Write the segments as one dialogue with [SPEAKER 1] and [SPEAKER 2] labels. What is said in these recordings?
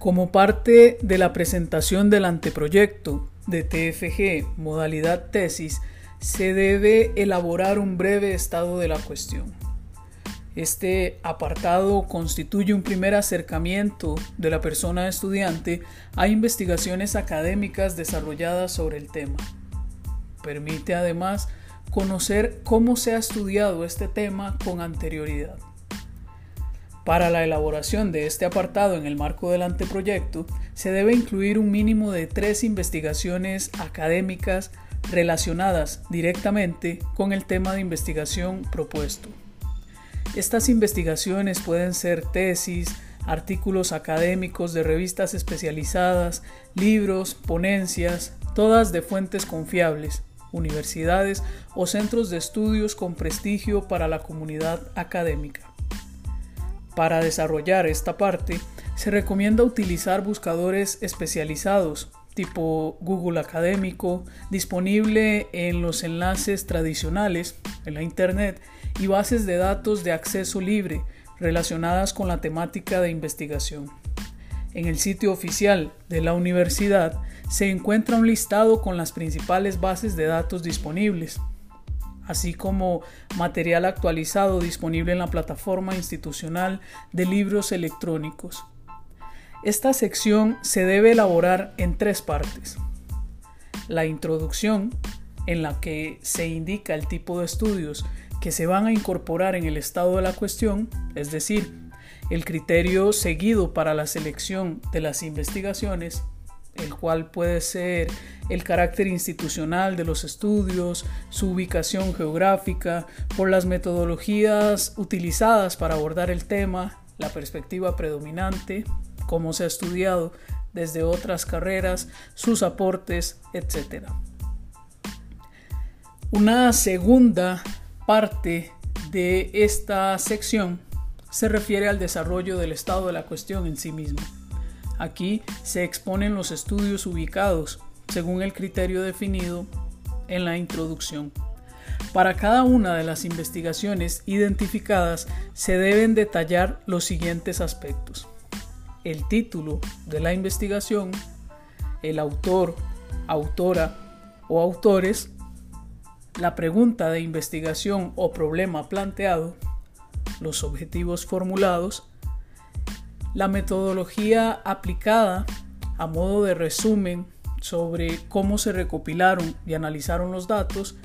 [SPEAKER 1] Como parte de la presentación del anteproyecto de TFG modalidad tesis, se debe elaborar un breve estado de la cuestión. Este apartado constituye un primer acercamiento de la persona estudiante a investigaciones académicas desarrolladas sobre el tema. Permite además conocer cómo se ha estudiado este tema con anterioridad. Para la elaboración de este apartado en el marco del anteproyecto, se debe incluir un mínimo de tres investigaciones académicas relacionadas directamente con el tema de investigación propuesto. Estas investigaciones pueden ser tesis, artículos académicos de revistas especializadas, libros, ponencias, todas de fuentes confiables, universidades o centros de estudios con prestigio para la comunidad académica. Para desarrollar esta parte, se recomienda utilizar buscadores especializados tipo Google Académico, disponible en los enlaces tradicionales en la Internet y bases de datos de acceso libre relacionadas con la temática de investigación. En el sitio oficial de la universidad se encuentra un listado con las principales bases de datos disponibles, así como material actualizado disponible en la plataforma institucional de libros electrónicos. Esta sección se debe elaborar en tres partes. La introducción, en la que se indica el tipo de estudios que se van a incorporar en el estado de la cuestión, es decir, el criterio seguido para la selección de las investigaciones el cual puede ser el carácter institucional de los estudios, su ubicación geográfica, por las metodologías utilizadas para abordar el tema, la perspectiva predominante, cómo se ha estudiado desde otras carreras, sus aportes, etc. Una segunda parte de esta sección se refiere al desarrollo del estado de la cuestión en sí mismo. Aquí se exponen los estudios ubicados según el criterio definido en la introducción. Para cada una de las investigaciones identificadas se deben detallar los siguientes aspectos. El título de la investigación, el autor, autora o autores, la pregunta de investigación o problema planteado, los objetivos formulados, la metodología aplicada a modo de resumen sobre cómo se recopilaron y analizaron los datos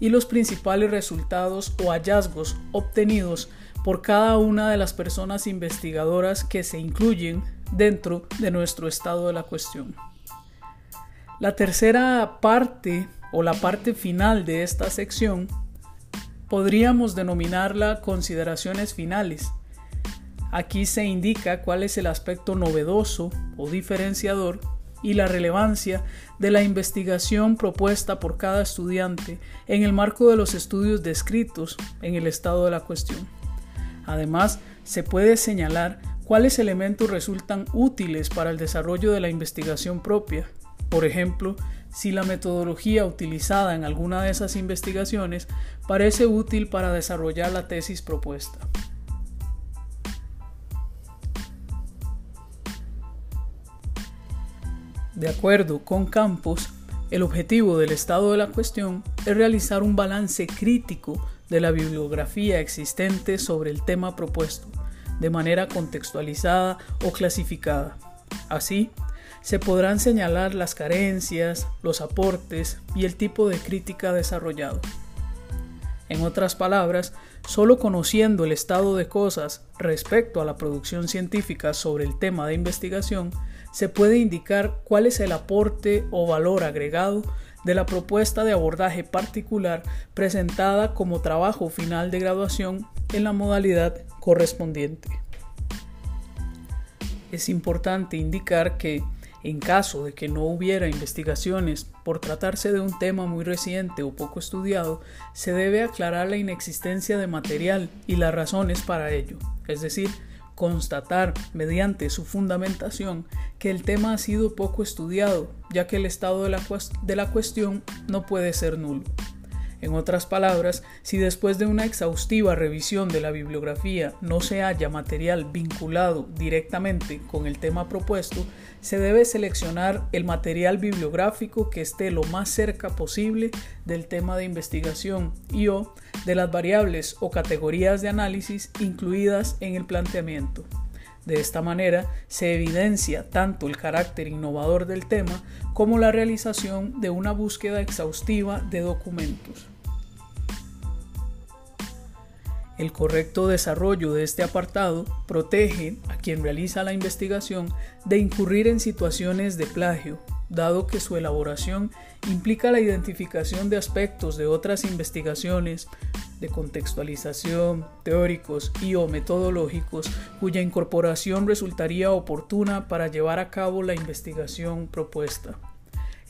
[SPEAKER 1] y los principales resultados o hallazgos obtenidos por cada una de las personas investigadoras que se incluyen dentro de nuestro estado de la cuestión. La tercera parte o la parte final de esta sección podríamos denominarla consideraciones finales Aquí se indica cuál es el aspecto novedoso o diferenciador y la relevancia de la investigación propuesta por cada estudiante en el marco de los estudios descritos en el estado de la cuestión. Además, se puede señalar cuáles elementos resultan útiles para el desarrollo de la investigación propia. Por ejemplo, si la metodología utilizada en alguna de esas investigaciones parece útil para desarrollar la tesis propuesta. De acuerdo con Campos, el objetivo del estado de la cuestión es realizar un balance crítico de la bibliografía existente sobre el tema propuesto, de manera contextualizada o clasificada. Así, se podrán señalar las carencias, los aportes y el tipo de crítica desarrollado. En otras palabras, solo conociendo el estado de cosas respecto a la producción científica sobre el tema de investigación, se puede indicar cuál es el aporte o valor agregado de la propuesta de abordaje particular presentada como trabajo final de graduación en la modalidad correspondiente. Es importante indicar que, en caso de que no hubiera investigaciones por tratarse de un tema muy reciente o poco estudiado, se debe aclarar la inexistencia de material y las razones para ello, es decir, constatar mediante su fundamentación que el tema ha sido poco estudiado, ya que el estado de la, cuestión no puede ser nulo. En otras palabras, si después de una exhaustiva revisión de la bibliografía no se halla material vinculado directamente con el tema propuesto, se debe seleccionar el material bibliográfico que esté lo más cerca posible del tema de investigación y o de las variables o categorías de análisis incluidas en el planteamiento. De esta manera se evidencia tanto el carácter innovador del tema como la realización de una búsqueda exhaustiva de documentos. El correcto desarrollo de este apartado protege a quien realiza la investigación de incurrir en situaciones de plagio, dado que su elaboración implica la identificación de aspectos de otras investigaciones, de contextualización, teóricos y o metodológicos, cuya incorporación resultaría oportuna para llevar a cabo la investigación propuesta.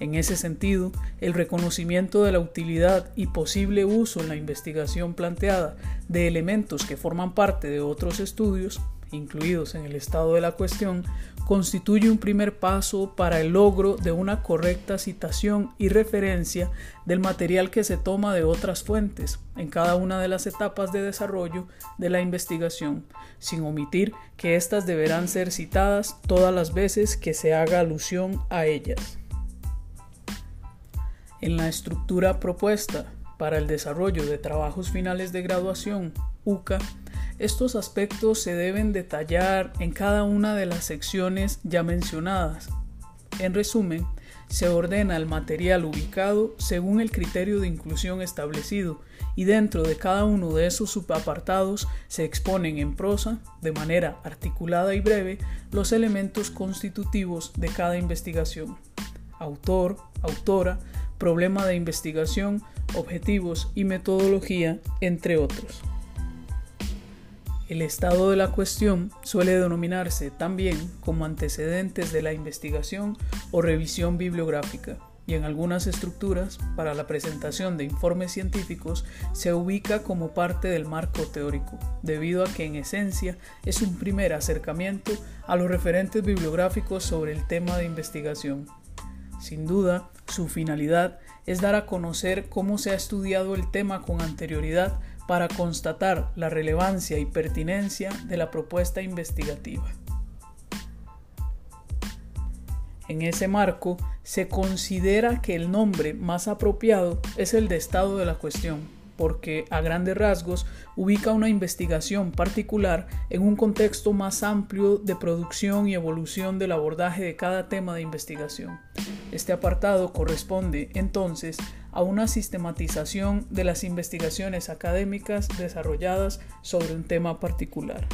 [SPEAKER 1] En ese sentido, el reconocimiento de la utilidad y posible uso en la investigación planteada de elementos que forman parte de otros estudios, incluidos en el estado de la cuestión, constituye un primer paso para el logro de una correcta citación y referencia del material que se toma de otras fuentes en cada una de las etapas de desarrollo de la investigación, sin omitir que éstas deberán ser citadas todas las veces que se haga alusión a ellas. En la estructura propuesta para el desarrollo de trabajos finales de graduación, UCA, estos aspectos se deben detallar en cada una de las secciones ya mencionadas. En resumen, se ordena el material ubicado según el criterio de inclusión establecido y dentro de cada uno de esos subapartados se exponen en prosa, de manera articulada y breve, los elementos constitutivos de cada investigación. Autor, autora, problema de investigación, objetivos y metodología, entre otros. El estado de la cuestión suele denominarse también como antecedentes de la investigación o revisión bibliográfica y en algunas estructuras, para la presentación de informes científicos, se ubica como parte del marco teórico, debido a que en esencia es un primer acercamiento a los referentes bibliográficos sobre el tema de investigación. Sin duda, su finalidad es dar a conocer cómo se ha estudiado el tema con anterioridad para constatar la relevancia y pertinencia de la propuesta investigativa. En ese marco, se considera que el nombre más apropiado es el de estado de la cuestión, porque a grandes rasgos ubica una investigación particular en un contexto más amplio de producción y evolución del abordaje de cada tema de investigación. Este apartado corresponde entonces a una sistematización de las investigaciones académicas desarrolladas sobre un tema particular.